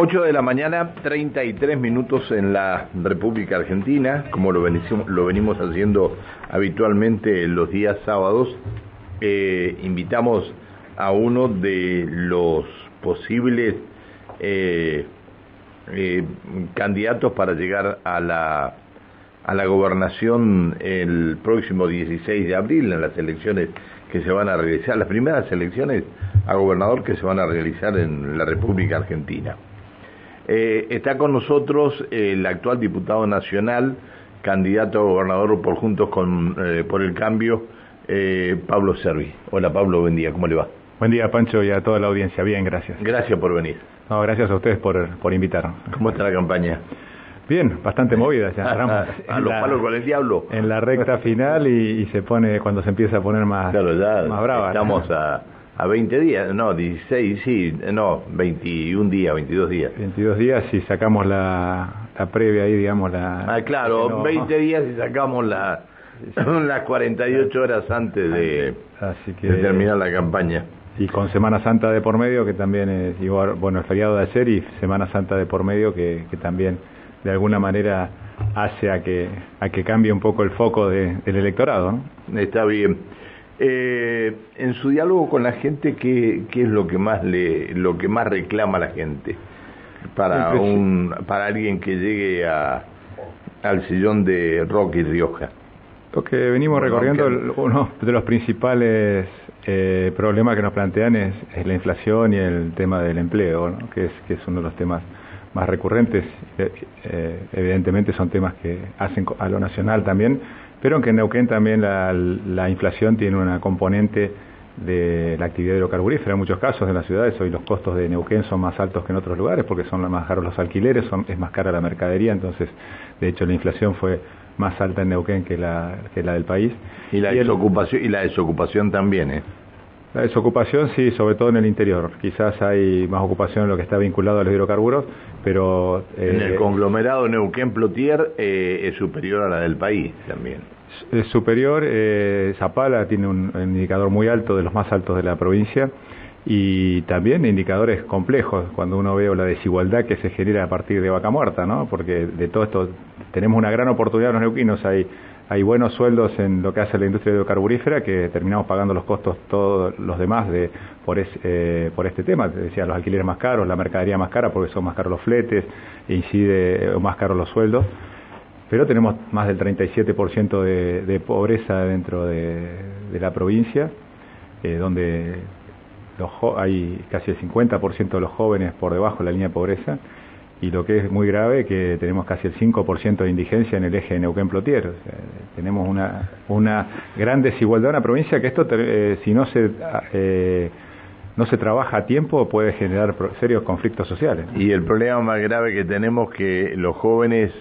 8 de la mañana, 33 minutos en la República Argentina, como lo venimos, haciendo habitualmente los días sábados. Eh, invitamos a uno de los posibles eh, eh, candidatos para llegar a la, a la gobernación el próximo 16 de abril en las elecciones que se van a realizar, las primeras elecciones a gobernador que se van a realizar en la República Argentina. Eh, está con nosotros el actual diputado nacional, candidato a gobernador por Juntos con, eh, por el Cambio, eh, Pablo Servi. Hola Pablo, buen día, ¿cómo le va? Buen día Pancho y a toda la audiencia, bien, gracias. Gracias por venir. No, gracias a ustedes por, por invitarnos. ¿Cómo está la campaña? Bien, bastante movida, ya a los palos con el diablo. En la recta final y, se pone, cuando se empieza a poner más, claro, ya más brava. Estamos a a 20 días, no, 16, sí, no, 21 días, 22 días. 22 días si sacamos la, la previa ahí, digamos, la... Ah, claro, 20 días si sacamos la, son las 48 horas antes de, Así que, de terminar la campaña. Y con Semana Santa de por medio, que también es igual, bueno, el feriado de ayer y Semana Santa de por medio, que, que también de alguna manera hace a que, a que cambie un poco el foco de, del electorado. ¿no? Está bien. Eh, en su diálogo con la gente, ¿qué, ¿qué, es lo que más le, lo que más reclama la gente para un, para alguien que llegue a, al sillón de Rocky Rioja? Lo que venimos recorriendo, uno de los principales eh, problemas que nos plantean es, la inflación y el tema del empleo, que, es, que es uno de los temas más recurrentes. Eh, evidentemente son temas que hacen a lo nacional también, pero aunque en Neuquén también la, inflación tiene una componente de la actividad hidrocarburífera en muchos casos en las ciudades hoy los costos de Neuquén son más altos que en otros lugares porque son más caros los alquileres, son, es más cara la mercadería, entonces de hecho la inflación fue más alta en Neuquén que la, que la del país. Y la, desocupación, y la desocupación también, ¿eh? La desocupación sí, sobre todo en el interior. Quizás hay más ocupación en lo que está vinculado a los hidrocarburos, pero... en el eh, conglomerado Neuquén-Plotier eh, es superior a la del país también. Es superior, eh, Zapala tiene un, indicador muy alto, de los más altos de la provincia, y también indicadores complejos, cuando uno ve la desigualdad que se genera a partir de Vaca Muerta, ¿no? Porque de todo esto tenemos una gran oportunidad los neuquinos, hay hay buenos sueldos en lo que hace la industria hidrocarburífera que terminamos pagando los costos todos los demás de por, eh, por este tema. Te decía, los alquileres más caros, la mercadería más cara porque son más caros los fletes, e incide eh, más caros los sueldos. Pero tenemos más del 37% de, de pobreza dentro de, la provincia, eh, donde los hay casi el 50% de los jóvenes por debajo de la línea de pobreza y lo que es muy grave que tenemos casi el 5% de indigencia en el eje de Neuquén-Plotier. tenemos una, una gran desigualdad en la provincia que esto, eh, si no se, eh, no se trabaja a tiempo, puede generar serios conflictos sociales. Y el problema más grave que tenemos que los jóvenes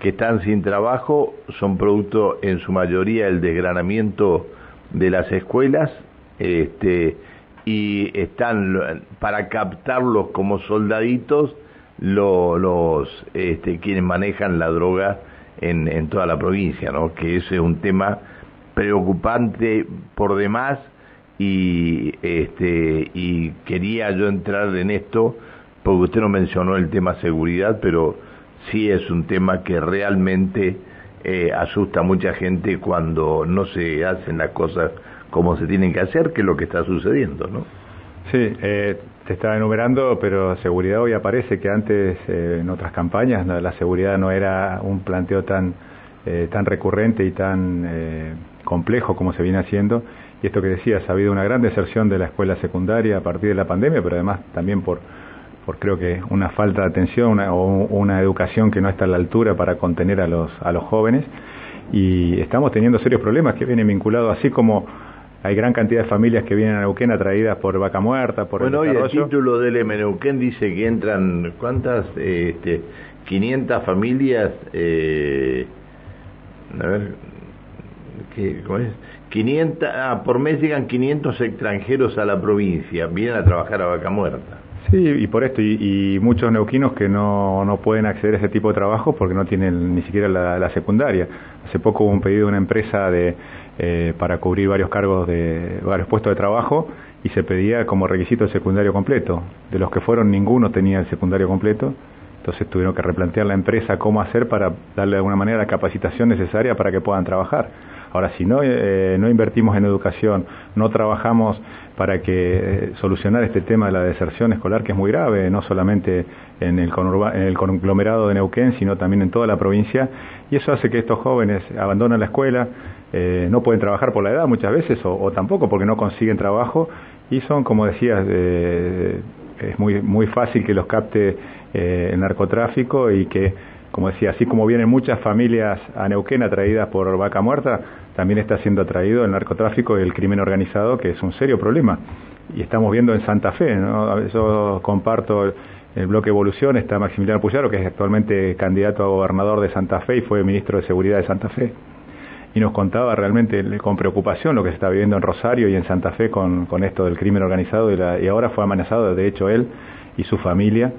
que están sin trabajo son producto en su mayoría del desgranamiento de las escuelas este, y están para captarlos como soldaditos los este, quienes manejan la droga en, en toda la provincia, ¿no? que ese es un tema preocupante por demás y este y quería yo entrar en esto porque usted no mencionó el tema seguridad pero sí es un tema que realmente eh, asusta a mucha gente cuando no se hacen las cosas como se tienen que hacer que es lo que está sucediendo no sí eh, te estaba enumerando, pero seguridad hoy aparece que antes eh, en otras campañas la seguridad no era un planteo tan, eh, tan recurrente y tan eh, complejo como se viene haciendo. Y esto que decías, ha habido una gran deserción de la escuela secundaria a partir de la pandemia, pero además también por, por creo que una falta de atención o una educación que no está a la altura para contener a los, a los jóvenes. Y estamos teniendo serios problemas que vienen vinculados así como hay gran cantidad de familias que vienen a Neuquén atraídas por vaca muerta, por bueno, el hoy el título del M Neuquén dice que entran, ¿cuántas? Este, 500 familias, eh, a ver, ¿qué, ¿cómo es? 500, ah, por mes llegan 500 extranjeros a la provincia, vienen a trabajar a vaca muerta. Sí, y por esto, y, muchos neuquinos que no, no, pueden acceder a ese tipo de trabajo porque no tienen ni siquiera la, la secundaria. Hace poco hubo un pedido de una empresa de, eh, para cubrir varios cargos de varios puestos de trabajo y se pedía como requisito el secundario completo. De los que fueron, ninguno tenía el secundario completo. Entonces tuvieron que replantear la empresa cómo hacer para darle de alguna manera la capacitación necesaria para que puedan trabajar. Ahora, si no, eh, no invertimos en educación, no trabajamos para que eh, solucionar este tema de la deserción escolar, que es muy grave, no solamente en el, en el conglomerado de Neuquén, sino también en toda la provincia, y eso hace que estos jóvenes abandonen la escuela, eh, no pueden trabajar por la edad muchas veces, o, tampoco porque no consiguen trabajo, y son, como decías, es muy, muy fácil que los capte el narcotráfico y que como decía, así como vienen muchas familias a Neuquén atraídas por vaca muerta, también está siendo atraído el narcotráfico y el crimen organizado, que es un serio problema. Y estamos viendo en Santa Fe, ¿no? Yo comparto el, bloque Evolución, está Maximiliano Puyaro, que es actualmente candidato a gobernador de Santa Fe y fue ministro de Seguridad de Santa Fe. Y nos contaba realmente con preocupación lo que se está viviendo en Rosario y en Santa Fe con, esto del crimen organizado y, y ahora fue amenazado, de hecho, él y su familia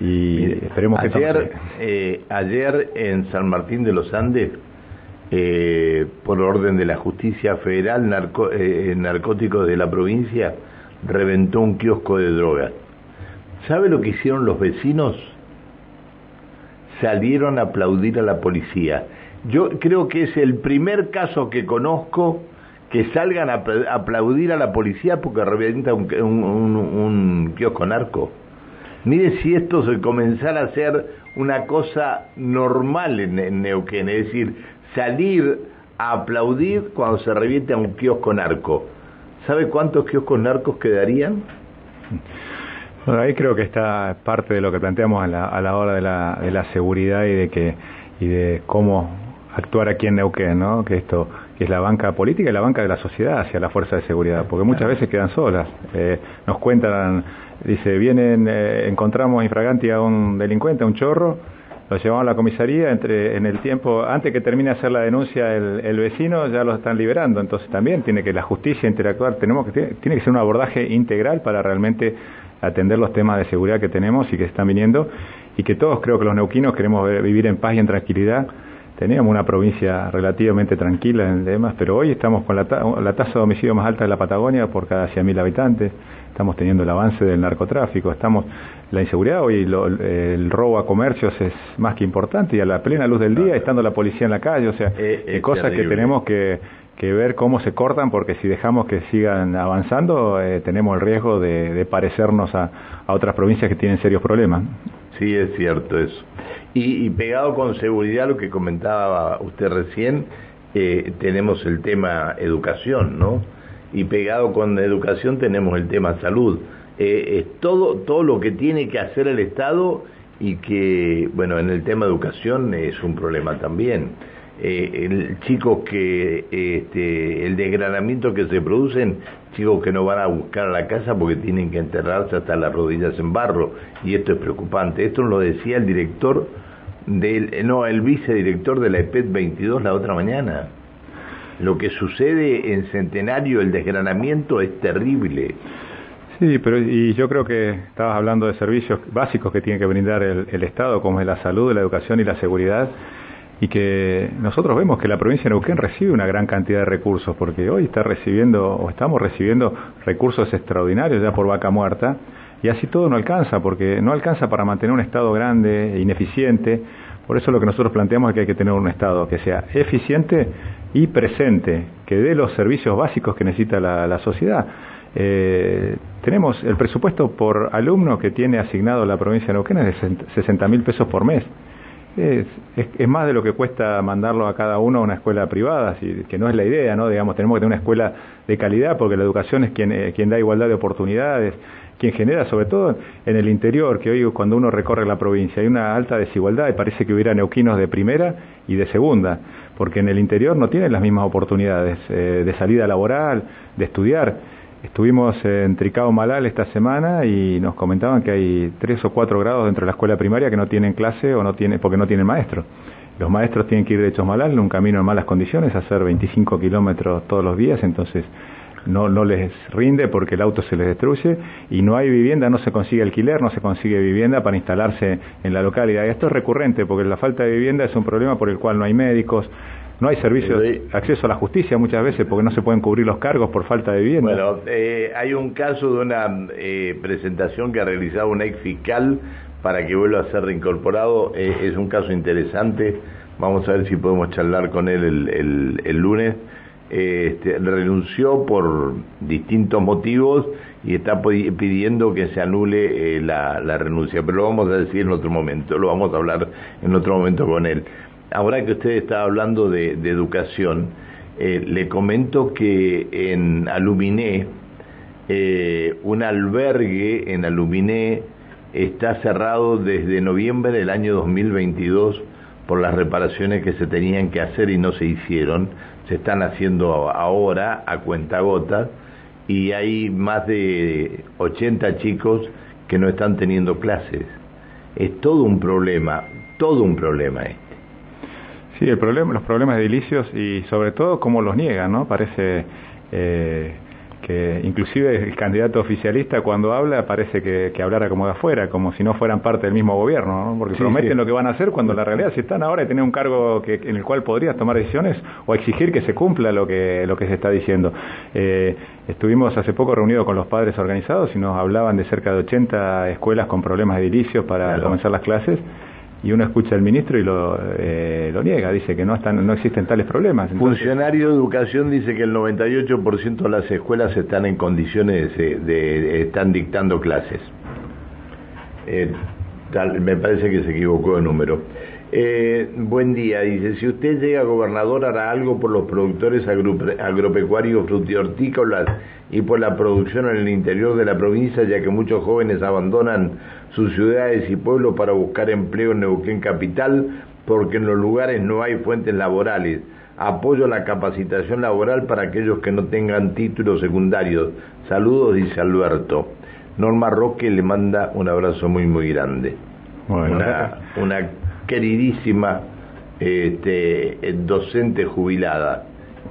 y esperemos que ayer, eh, ayer en San Martín de los Andes eh, por orden de la justicia federal narco, eh, narcóticos de la provincia reventó un kiosco de drogas ¿sabe lo que hicieron los vecinos? salieron a aplaudir a la policía. Yo creo que es el primer caso que conozco que salgan a aplaudir a la policía porque reventa un, un, un kiosco narco Mire si esto se comenzara a ser una cosa normal en, Neuquén, es decir, salir a aplaudir cuando se reviente a un kiosco narco. ¿Sabe cuántos kioscos narcos quedarían? Bueno, ahí creo que está parte de lo que planteamos a la, hora de la, de la, seguridad y de que y de cómo actuar aquí en Neuquén, ¿no? Que esto que es la banca política y la banca de la sociedad hacia la fuerza de seguridad, porque muchas veces quedan solas. Eh, nos cuentan Dice, vienen, eh, encontramos infraganti a un delincuente, a un chorro, lo llevamos a la comisaría, entre, en el tiempo, antes que termine de hacer la denuncia el, vecino, ya lo están liberando. Entonces también tiene que la justicia interactuar, tenemos que, tiene que ser un abordaje integral para realmente atender los temas de seguridad que tenemos y que están viniendo y que todos creo que los neuquinos queremos vivir en paz y en tranquilidad. Teníamos una provincia relativamente tranquila en demás, pero hoy estamos con la, la tasa de homicidio más alta de la Patagonia por cada 100.000 habitantes estamos teniendo el avance del narcotráfico, estamos la inseguridad hoy el robo a comercios es más que importante y a la plena luz del día estando la policía en la calle, o sea, eh, cosas que tenemos que, ver cómo se cortan porque si dejamos que sigan avanzando eh, tenemos el riesgo de, parecernos a, otras provincias que tienen serios problemas. Sí, es cierto eso. Y, pegado con seguridad lo que comentaba usted recién, eh, tenemos el tema educación, ¿no? Y pegado con educación tenemos el tema salud. Eh, es todo, todo lo que tiene que hacer el Estado y que, bueno, en el tema educación es un problema también. Eh, el, chicos que, este, el desgranamiento que se producen, chicos que no van a buscar a la casa porque tienen que enterrarse hasta las rodillas en barro, y esto es preocupante. Esto lo decía el director del, no, el vicedirector de la EPET 22 la otra mañana. Lo que sucede en Centenario, el desgranamiento es terrible. Sí, pero y yo creo que estabas hablando de servicios básicos que tiene que brindar el, Estado, como es la salud, la educación y la seguridad, y que nosotros vemos que la provincia de Neuquén recibe una gran cantidad de recursos, porque hoy está recibiendo o estamos recibiendo recursos extraordinarios ya por vaca muerta, y así todo no alcanza, porque no alcanza para mantener un Estado grande e ineficiente. Por eso lo que nosotros planteamos es que hay que tener un Estado que sea eficiente y presente, que dé los servicios básicos que necesita la, sociedad. Eh, tenemos el presupuesto por alumno que tiene asignado la provincia de Neuquén es de 60 mil pesos por mes. Es, más de lo que cuesta mandarlo a cada uno a una escuela privada, que no es la idea, ¿no? Digamos, tenemos que tener una escuela de calidad porque la educación es quien, eh, quien da igualdad de oportunidades, quien genera, sobre todo en el interior, que hoy cuando uno recorre la provincia hay una alta desigualdad y parece que hubiera neuquinos de primera y de segunda porque en el interior no tienen las mismas oportunidades eh, de salida laboral, de estudiar. Estuvimos en Tricao Malal esta semana y nos comentaban que hay tres o cuatro grados dentro de la escuela primaria que no tienen clase o no tienen, porque no tienen maestro. Los maestros tienen que ir de Hechos Malal en un camino en malas condiciones, hacer 25 kilómetros todos los días, entonces no, no les rinde porque el auto se les destruye y no hay vivienda, no se consigue alquiler, no se consigue vivienda para instalarse en la localidad. Y esto es recurrente porque la falta de vivienda es un problema por el cual no hay médicos, No hay servicio, acceso a la justicia muchas veces porque no se pueden cubrir los cargos por falta de vivienda. Bueno, eh, hay un caso de una eh, presentación que ha realizado un ex fiscal para que vuelva a ser reincorporado. Eh, es un caso interesante. Vamos a ver si podemos charlar con él el, el, lunes. Este, renunció por distintos motivos y está pidiendo que se anule la, la renuncia, pero lo vamos a decir en otro momento, lo vamos a hablar en otro momento con él ahora que usted está hablando de, educación, eh, le comento que en Aluminé, eh, un albergue en Aluminé está cerrado desde noviembre del año 2022 por las reparaciones que se tenían que hacer y no se hicieron. Se están haciendo ahora a cuentagotas y hay más de 80 chicos que no están teniendo clases. Es todo un problema, todo un problema este. Sí, el problema, los problemas edilicios y sobre todo cómo los niegan, ¿no? Parece eh, que inclusive el candidato oficialista cuando habla parece que, hablara como de afuera, como si no fueran parte del mismo gobierno, ¿no? porque prometen lo que van a hacer cuando la realidad si están ahora y tienen un cargo que, en el cual podrías tomar decisiones o exigir que se cumpla lo que, lo que se está diciendo. Eh, estuvimos hace poco reunidos con los padres organizados y nos hablaban de cerca de 80 escuelas con problemas edilicios para comenzar las clases y uno escucha al ministro y lo, eh, lo niega, dice que no están no existen tales problemas. Funcionario de Educación dice que el 98% de las escuelas están en condiciones de, están dictando clases. Eh, me parece que se equivocó de número. Eh, buen día, dice, si usted llega gobernador hará algo por los productores agropecuarios frutihortícolas y por la producción en el interior de la provincia, ya que muchos jóvenes abandonan sus ciudades y pueblos para buscar empleo en Neuquén Capital, porque en los lugares no hay fuentes laborales. Apoyo la capacitación laboral para aquellos que no tengan títulos secundarios. Saludos, dice Alberto. Norma Roque le manda un abrazo muy, muy grande. una, una queridísima este, docente jubilada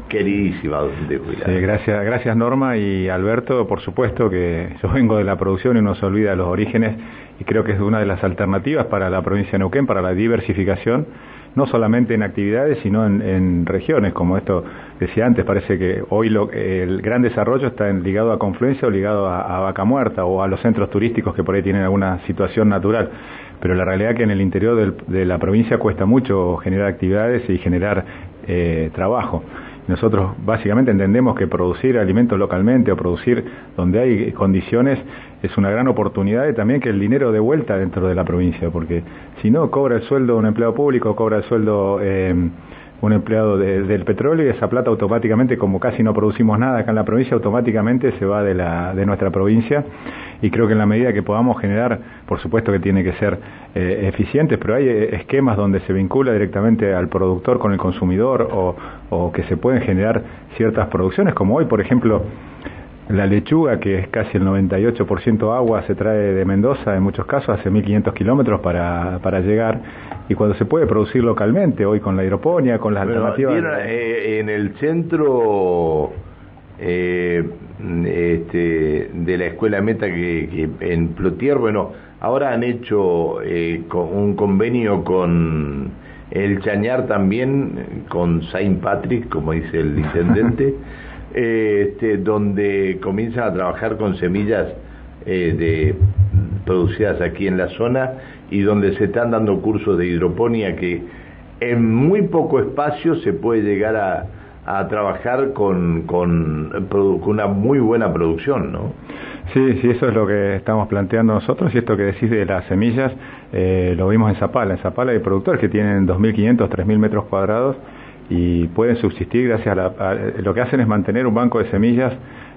queridísima docente jubilada. gracias, gracias Norma y Alberto, por supuesto que yo vengo de la producción y no se olvida los orígenes creo que es una de las alternativas para la provincia de Neuquén, para la diversificación, no solamente en actividades, sino en, regiones, como esto decía antes, parece que hoy lo, el gran desarrollo está ligado a Confluencia o ligado a, Vaca Muerta o a los centros turísticos que por ahí tienen alguna situación natural pero la realidad es que en el interior de la provincia cuesta mucho generar actividades y generar eh, trabajo. Nosotros básicamente entendemos que producir alimentos localmente o producir donde hay condiciones es una gran oportunidad y también que el dinero de vuelta dentro de la provincia, porque si no cobra el sueldo un empleado público, cobra el sueldo eh, un empleado del petróleo y esa plata automáticamente, como casi no producimos nada acá en la provincia, automáticamente se va de, la, de nuestra provincia. Y creo que en la medida que podamos generar, por supuesto que tiene que ser eh, eficientes, pero hay eh, esquemas donde se vincula directamente al productor con el consumidor o, o que se pueden generar ciertas producciones, como hoy, por ejemplo, la lechuga, que es casi el 98% agua, se trae de Mendoza en muchos casos, hace 1500 kilómetros para, para llegar, y cuando se puede producir localmente, hoy con la hidroponía, con las alternativas. Eh, en el centro eh, este, de la escuela Meta que, en Plotier, bueno, ahora han hecho eh, un convenio con el Chañar también, con Saint Patrick, como dice el intendente. Este, donde comienzan a trabajar con semillas eh, de, producidas aquí en la zona y donde se están dando cursos de hidroponía que en muy poco espacio se puede llegar a, a trabajar con, con, una muy buena producción, ¿no? Sí, sí, eso es lo que estamos planteando nosotros y esto que decís de las semillas eh, lo vimos en Zapala. En Zapala hay productores que tienen 2.500, 3.000 metros cuadrados y pueden subsistir gracias a, lo que hacen es mantener un banco de semillas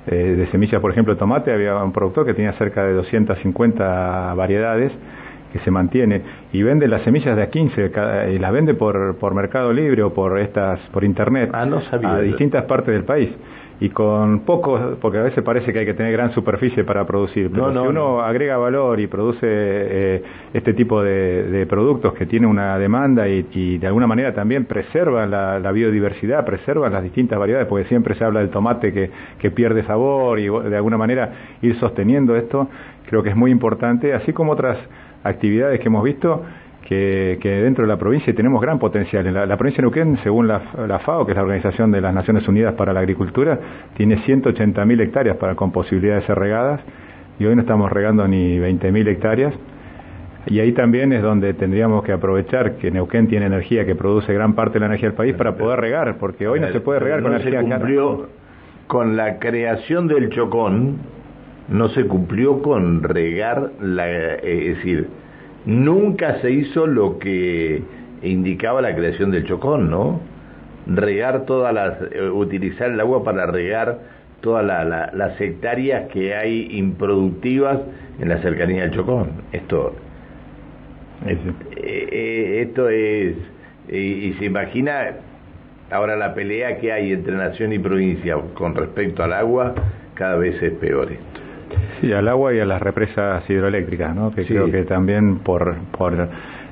eh, de semillas por ejemplo tomate. Había un productor que tenía cerca de 250 variedades que se mantiene y vende las semillas de a 15 y las vende por, por Mercado Libre o por estas por internet ah, a distintas partes del país. Y con poco, porque a veces parece que hay que tener gran superficie para producir, pero si uno agrega valor y produce eh, este tipo de, productos que tiene una demanda y, de alguna manera también preserva la, biodiversidad, preserva las distintas variedades, porque siempre se habla del tomate que, que pierde sabor y de alguna manera ir sosteniendo esto, creo que es muy importante, así como otras actividades que hemos visto que, dentro de la provincia tenemos gran potencial. La, la provincia de Neuquén, según la, FAO, que es la Organización de las Naciones Unidas para la Agricultura, tiene 180.000 hectáreas para, con posibilidad de ser regadas y hoy no estamos regando ni 20.000 hectáreas. Y ahí también es donde tendríamos que aprovechar que Neuquén tiene energía que produce gran parte de la energía del país para poder regar, porque hoy no se puede regar con energía se cumplió Con la creación del Chocón, no se cumplió con regar, la, eh, es decir, nunca se hizo lo que indicaba la creación del Chocón, ¿no? Regar todas las, eh, utilizar el agua para regar todas las hectáreas que hay improductivas en la cercanía del Chocón. Esto, eh, eh, esto es, y, se imagina ahora la pelea que hay entre nación y provincia con respecto al agua, cada vez es peor esto. Sí, al agua y a las represas hidroeléctricas, ¿no? Que creo que también por, por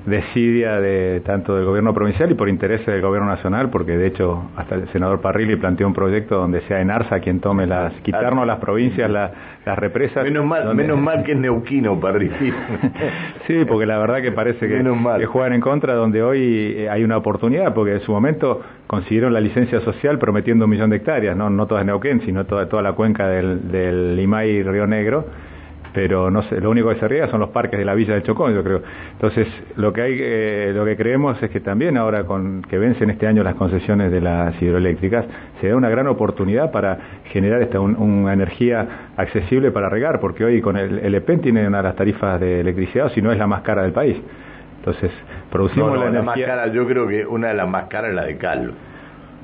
desidia de tanto del gobierno provincial y por interés del gobierno nacional, porque de hecho hasta el senador Parrilli planteó un proyecto donde sea en Arsa quien tome las, quitarnos las provincias, las represas. Menos mal, menos mal que es neuquino Parrilli. sí, porque la verdad que parece que, que, juegan en contra donde hoy eh, hay una oportunidad, porque en su momento consiguieron la licencia social prometiendo un millón de hectáreas, no, no toda Neuquén, sino toda, toda la cuenca del, del Limay y Río Negro pero no sé, lo único que se riega son los parques de la Villa del Chocón, yo creo. Entonces, lo que hay, eh, lo que creemos es que también ahora con que vencen este año las concesiones de las hidroeléctricas, se da una gran oportunidad para generar esta una energía accesible para regar, porque hoy con el, el EPEN tiene una de las tarifas de electricidad, si no es la más cara del país. Entonces, producimos la energía. más cara, yo creo que una de las más caras es la de Cal.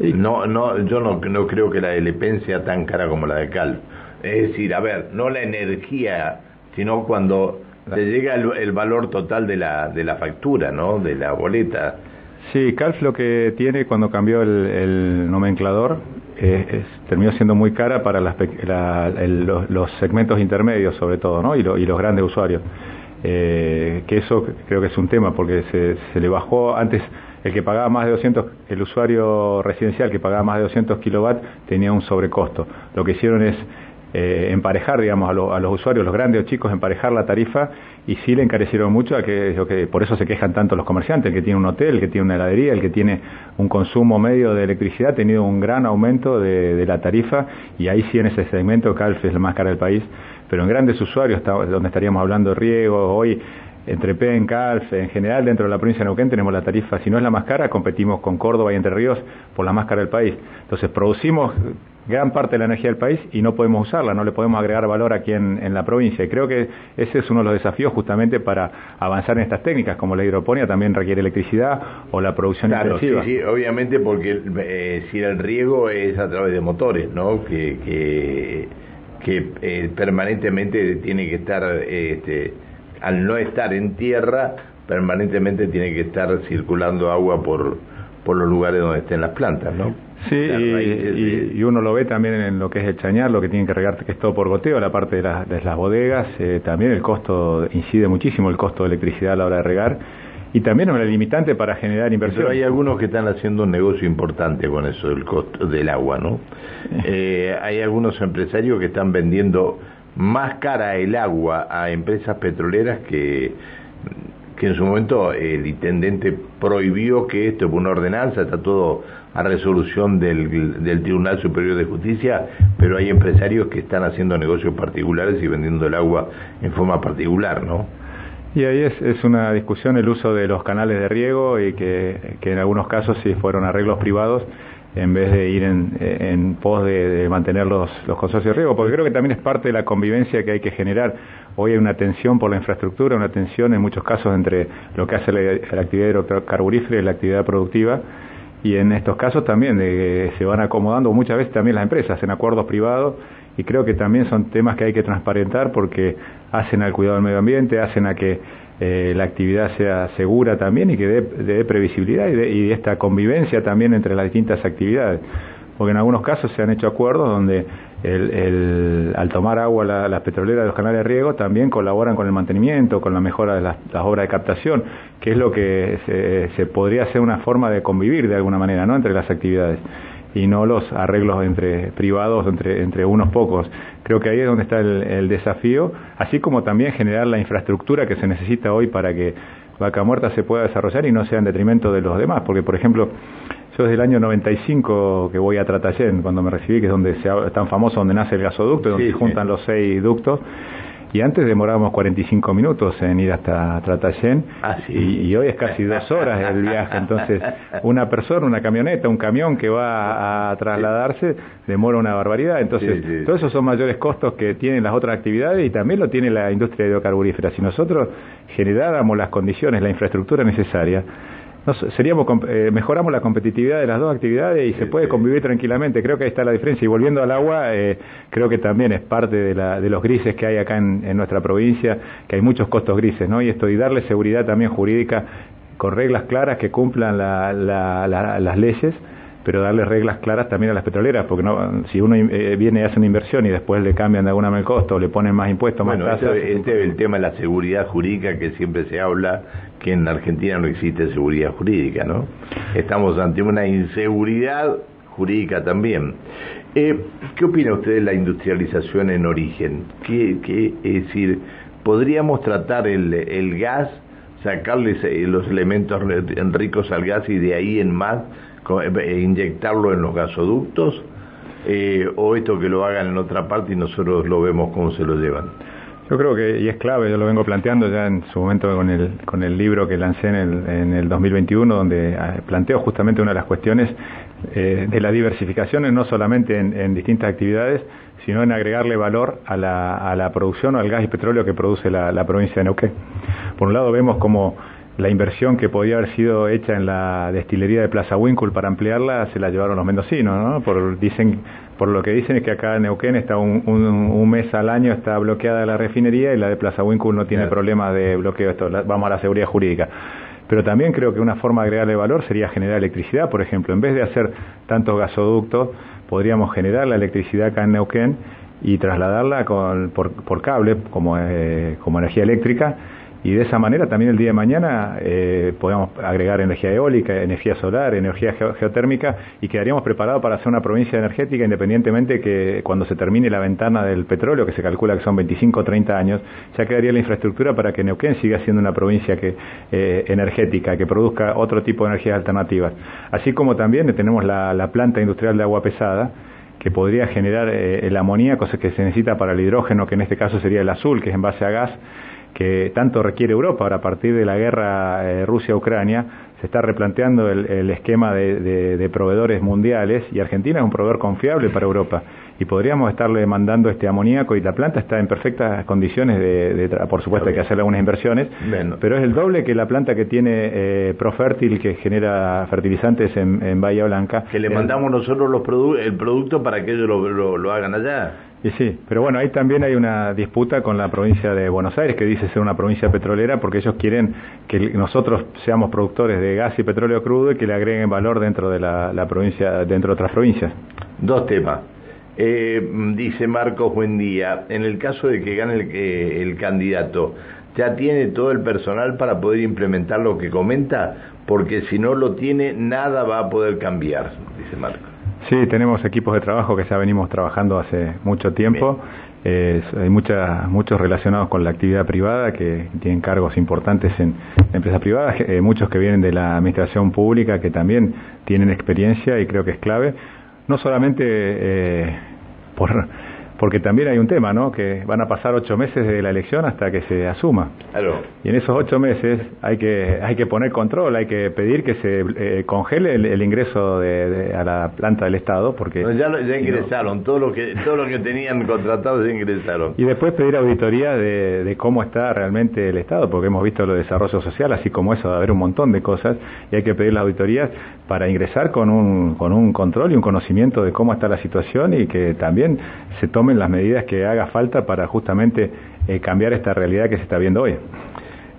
No, no, yo no, no creo que la de EPEN sea tan cara como la de Cal es decir, a ver, no la energía, sino cuando te llega el, valor total de la, de la factura, ¿no? De la boleta. Sí, CALF lo que tiene cuando cambió el, nomenclador es, terminó siendo muy cara para las, los, segmentos intermedios sobre todo, ¿no? Y, y los grandes usuarios. Eh, que eso creo que es un tema porque se, se le bajó antes el que pagaba más de 200, el usuario residencial que pagaba más de 200 kilowatts tenía un sobrecosto. Lo que hicieron es eh, emparejar, digamos, a, los usuarios, los grandes o chicos, emparejar la tarifa y sí le encarecieron mucho a que, por eso se quejan tanto los comerciantes, el que tiene un hotel, el que tiene una heladería, el que tiene un consumo medio de electricidad, ha tenido un gran aumento de, la tarifa y ahí sí en ese segmento Calf es la más cara del país, pero en grandes usuarios, donde estaríamos hablando de riego, hoy entre PEN, CALF, en general dentro de la provincia de Neuquén tenemos la tarifa, si no es la más cara, competimos con Córdoba y Entre Ríos por la más cara del país. Entonces producimos gran parte de la energía del país y no podemos usarla, no le podemos agregar valor aquí en, la provincia. Y creo que ese es uno de los desafíos justamente para avanzar en estas técnicas, como la hidroponía también requiere electricidad o la producción claro, Sí, sí, obviamente porque eh, si el riego es a través de motores, ¿no? Que, que, eh, permanentemente tiene que estar, este, al no estar en tierra, permanentemente tiene que estar circulando agua por, por los lugares donde estén las plantas, ¿no? Sí, y, uno lo ve también en lo que es el chañar, lo que tienen que regar, que es todo por goteo, la parte de, las bodegas, eh, también el costo, incide muchísimo el costo de electricidad a la hora de regar, y también una limitante para generar inversión. Pero hay algunos que están haciendo un negocio importante con eso del costo del agua, ¿no? Eh, hay algunos empresarios que están vendiendo más cara el agua a empresas petroleras que que en su momento el intendente prohibió que esto, por una ordenanza, está todo a resolución del, del, Tribunal Superior de Justicia, pero hay empresarios que están haciendo negocios particulares y vendiendo el agua en forma particular, ¿no? Y ahí es, es una discusión el uso de los canales de riego y que, que en algunos casos sí fueron arreglos privados en vez de ir en, pos de, mantener los, los consorcios de riego, porque creo que también es parte de la convivencia que hay que generar. Hoy hay una tensión por la infraestructura, una tensión en muchos casos entre lo que hace la, actividad hidrocarburífera y la actividad productiva, y en estos casos también de, se van acomodando muchas veces también las empresas en acuerdos privados, y creo que también son temas que hay que transparentar porque hacen al cuidado del medio ambiente, hacen a que eh, la actividad sea segura también y que dé, previsibilidad y, de, esta convivencia también entre las distintas actividades. Porque en algunos casos se han hecho acuerdos donde el, al tomar agua las petroleras de los canales de riego también colaboran con el mantenimiento, con la mejora de las, obras de captación, que es lo que se, se podría ser una forma de convivir de alguna manera ¿no? entre las actividades y no los arreglos entre privados, entre, entre unos pocos. Creo que ahí es donde está el, desafío, así como también generar la infraestructura que se necesita hoy para que Vaca Muerta se pueda desarrollar y no sea en detrimento de los demás, porque por ejemplo, yo desde el año 95 que voy a Tratayén, cuando me recibí, que es donde se, es tan famoso, donde nace el gasoducto, donde se juntan los seis ductos, y antes demorábamos 45 minutos en ir hasta Tratayén ah, y, hoy es casi dos horas el viaje. Entonces, una persona, una camioneta, un camión que va a trasladarse demora una barbaridad. Entonces, todos esos son mayores costos que tienen las otras actividades y también lo tiene la industria hidrocarburífera. Si nosotros generáramos las condiciones, la infraestructura necesaria, seríamos eh, mejoramos la competitividad de las dos actividades y se puede convivir tranquilamente. Creo que ahí está la diferencia. Y volviendo al agua, eh, creo que también es parte de, la, de los grises que hay acá en, nuestra provincia, que hay muchos costos grises, ¿no? Y esto, y darle seguridad también jurídica con reglas claras que cumplan las leyes pero darle reglas claras también a las petroleras, porque no, si uno eh, viene y hace una inversión y después le cambian de alguna manera el costo, o le ponen más impuestos, más tasas... Este, este es el tema de la seguridad jurídica que siempre se habla, que en Argentina no existe seguridad jurídica, ¿no? Estamos ante una inseguridad jurídica también. Eh, ¿Qué opina usted de la industrialización en origen? ¿Qué, qué, es decir, podríamos tratar el, el gas, sacarles eh, los elementos ricos al gas y de ahí en más inyectarlo en los gasoductos eh, o esto que lo hagan en otra parte y nosotros lo vemos cómo se lo llevan? Yo creo que, y es clave, yo lo vengo planteando ya en su momento con el, con el libro que lancé en el, en el 2021, donde ah, planteo justamente una de las cuestiones eh, de la diversificación, no solamente en, distintas actividades, sino en agregarle valor a la, a la producción o al gas y petróleo que produce la, la provincia de Neuquén. Por un lado vemos como la inversión que podía haber sido hecha en la destilería de Plaza Winkle para ampliarla se la llevaron los mendocinos, ¿no? Por, dicen, por lo que dicen es que acá en Neuquén está un, un, mes al año está bloqueada la refinería y la de Plaza Winkle no tiene problema de bloqueo. Esto, vamos a la seguridad jurídica. Pero también creo que una forma de agregarle valor sería generar electricidad, por ejemplo. En vez de hacer tantos gasoductos, podríamos generar la electricidad acá en Neuquén y trasladarla con, por, por cable como, eh, como energía eléctrica y de esa manera también el día de mañana eh, podemos agregar energía eólica, energía solar, energía geotérmica y quedaríamos preparados para ser una provincia energética independientemente que cuando se termine la ventana del petróleo, que se calcula que son 25 o 30 años, ya quedaría la infraestructura para que Neuquén siga siendo una provincia que, eh, energética, que produzca otro tipo de energías alternativas. Así como también tenemos la, planta industrial de agua pesada, que podría generar eh, el amoníaco que se necesita para el hidrógeno, que en este caso sería el azul, que es en base a gas, que tanto requiere Europa. Ahora, a partir de la guerra eh, Rusia-Ucrania, se está replanteando el, esquema de, proveedores mundiales y Argentina es un proveedor confiable para Europa. Y podríamos estarle mandando este amoníaco y la planta está en perfectas condiciones de, por supuesto hay que hacer algunas inversiones, pero es el doble que la planta que tiene eh, Profértil que genera fertilizantes en, Bahía Blanca. Que le mandamos nosotros los el producto para que ellos lo hagan allá. Y sí, pero bueno, ahí también hay una disputa con la provincia de Buenos Aires, que dice ser una provincia petrolera, porque ellos quieren que nosotros seamos productores de gas y petróleo crudo y que le agreguen valor dentro de la, provincia, dentro de otras provincias. Dos temas. Eh, dice Marcos, buen día. En el caso de que gane el, el candidato, ¿ya tiene todo el personal para poder implementar lo que comenta? Porque si no lo tiene, nada va a poder cambiar, dice Marcos. Sí, tenemos equipos de trabajo que ya venimos trabajando hace mucho tiempo. hay muchos relacionados con la actividad privada que tienen cargos importantes en empresas privadas, eh, muchos que vienen de la administración pública que también tienen experiencia y creo que es clave, no solamente eh, por porque también hay un tema, ¿no? Que van a pasar ocho meses de la elección hasta que se asuma. Claro. Y en esos ocho meses hay que hay que poner control, hay que pedir que se eh, congele el, ingreso de, a la planta del Estado, porque ya, ya ingresaron todo lo que todo lo que tenían contratado ya ingresaron. Y después pedir auditoría de, de cómo está realmente el Estado, porque hemos visto lo de desarrollo social, así como eso, de haber un montón de cosas y hay que pedir las auditorías para ingresar con un con un control y un conocimiento de cómo está la situación y que también se tome las medidas que haga falta para justamente eh, cambiar esta realidad que se está viendo hoy.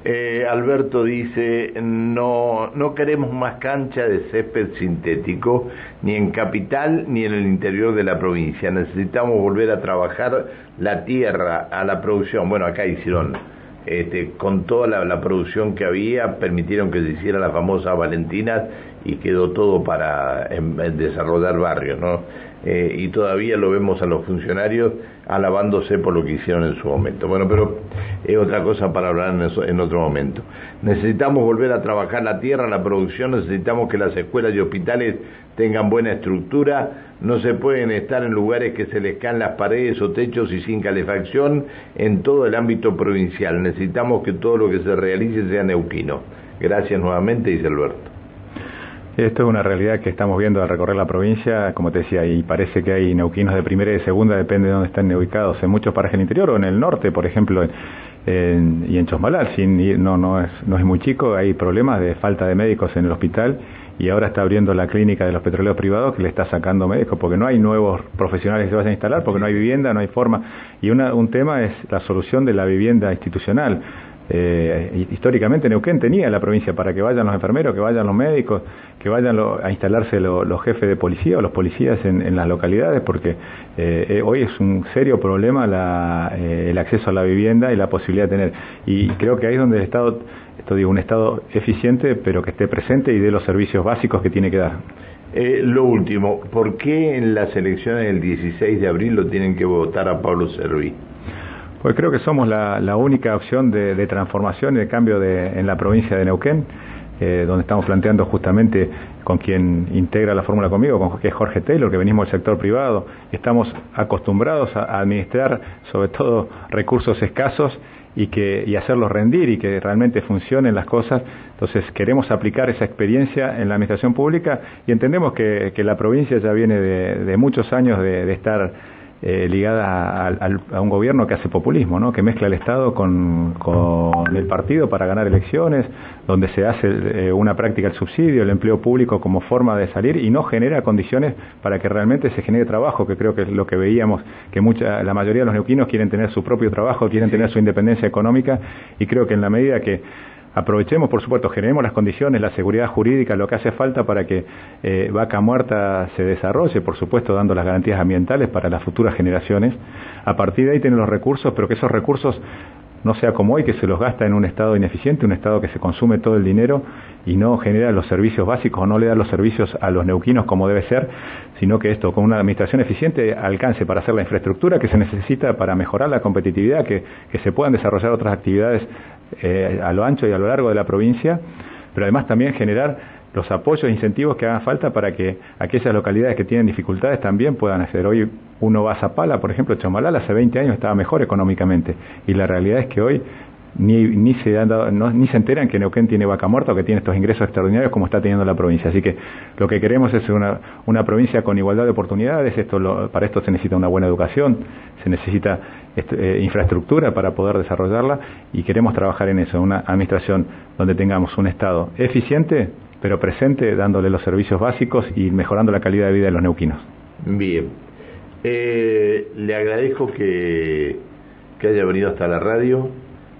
Eh, Alberto dice, no, no queremos más cancha de césped sintético, ni en capital ni en el interior de la provincia. Necesitamos volver a trabajar la tierra, a la producción. Bueno, acá hicieron, este, con toda la, producción que había, permitieron que se hiciera la famosa Valentina y quedó todo para desarrollar barrios, ¿no? Eh, y todavía lo vemos a los funcionarios alabándose por lo que hicieron en su momento. Bueno, pero es otra cosa para hablar en, en otro momento. Necesitamos volver a trabajar la tierra, la producción, necesitamos que las escuelas y hospitales tengan buena estructura, no se pueden estar en lugares que se les caen las paredes o techos y sin calefacción en todo el ámbito provincial. Necesitamos que todo lo que se realice sea neuquino. Gracias nuevamente, dice Alberto. Esto es una realidad que estamos viendo al recorrer la provincia, como te decía, y parece que hay neuquinos de primera y de segunda, depende de dónde están ubicados, en muchos parajes del interior o en el norte, por ejemplo, en, y en Chosmalal, sin, no, no, es, no es muy chico, hay problemas de falta de médicos en el hospital y ahora está abriendo la clínica de los petroleros privados que le está sacando médicos porque no hay nuevos profesionales que se vayan a instalar, porque no hay vivienda, no hay forma. Y una, un tema es la solución de la vivienda institucional. Eh, históricamente Neuquén tenía la provincia para que vayan los enfermeros, que vayan los médicos, que vayan a instalarse los jefes de policía o los policías en, las localidades, porque eh, eh, hoy es un serio problema el acceso a la vivienda y la posibilidad de tener. Y creo que ahí es donde el Estado, esto digo, un Estado eficiente, pero que esté presente y dé los servicios básicos que tiene que dar. lo último, ¿por qué en las elecciones del 16 de abril lo tienen que votar a Pablo Serví? Pues creo que somos la, única opción de, transformación y de cambio en la provincia de Neuquén, eh, donde estamos planteando justamente con quien integra la fórmula conmigo, con, que es Jorge Taylor, que venimos del sector privado, estamos acostumbrados a, administrar sobre todo recursos escasos y, que, y hacerlos rendir y que realmente funcionen las cosas. Entonces queremos aplicar esa experiencia en la administración pública y entendemos que, la provincia ya viene de, muchos años de estar eh, ligada a, un gobierno que hace populismo, ¿no? que mezcla el Estado con, el partido para ganar elecciones, donde se hace eh, una práctica el subsidio, el empleo público como forma de salir y no genera condiciones para que realmente se genere trabajo, que creo que es lo que veíamos, que mucha, la mayoría de los neuquinos quieren tener su propio trabajo, quieren tener su independencia económica y creo que en la medida que aprovechemos, por supuesto, generemos las condiciones, la seguridad jurídica, lo que hace falta para que eh, Vaca Muerta se desarrolle, por supuesto, dando las garantías ambientales para las futuras generaciones. A partir de ahí tener los recursos, pero que esos recursos no sea como hoy, que se los gasta en un Estado ineficiente, un Estado que se consume todo el dinero y no genera los servicios básicos o no le da los servicios a los neuquinos como debe ser, sino que esto con una administración eficiente alcance para hacer la infraestructura que se necesita para mejorar la competitividad, que se puedan desarrollar otras actividades eh, a lo ancho y a lo largo de la provincia, pero además también generar los apoyos e incentivos que hagan falta para que aquellas localidades que tienen dificultades también puedan acceder. Hoy uno va a Zapala, por ejemplo, Chamalal hace 20 años estaba mejor económicamente y la realidad es que hoy ni, ni, se han dado, ni se enteran que Neuquén tiene vaca muerta o que tiene estos ingresos extraordinarios como está teniendo la provincia. Así que lo que queremos es una, una provincia con igualdad de oportunidades. Esto para esto se necesita una buena educación, se necesita este, eh, infraestructura para poder desarrollarla y queremos trabajar en eso, una administración donde tengamos un Estado eficiente pero presente, dándole los servicios básicos y mejorando la calidad de vida de los neuquinos. Bien. Eh, le agradezco que, que haya venido hasta la radio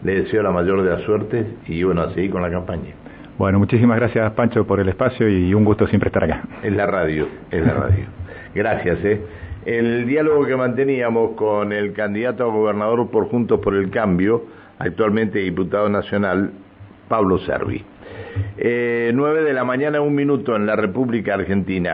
le deseo la mayor de las suertes y bueno, a seguir con la campaña. Bueno, muchísimas gracias Pancho por el espacio y un gusto siempre estar acá. Es la radio, es la radio. Gracias, eh. El diálogo que manteníamos con el candidato a gobernador por Juntos por el Cambio, actualmente diputado nacional, Pablo Servi. Eh, 9 de la mañana, un minuto en la República Argentina.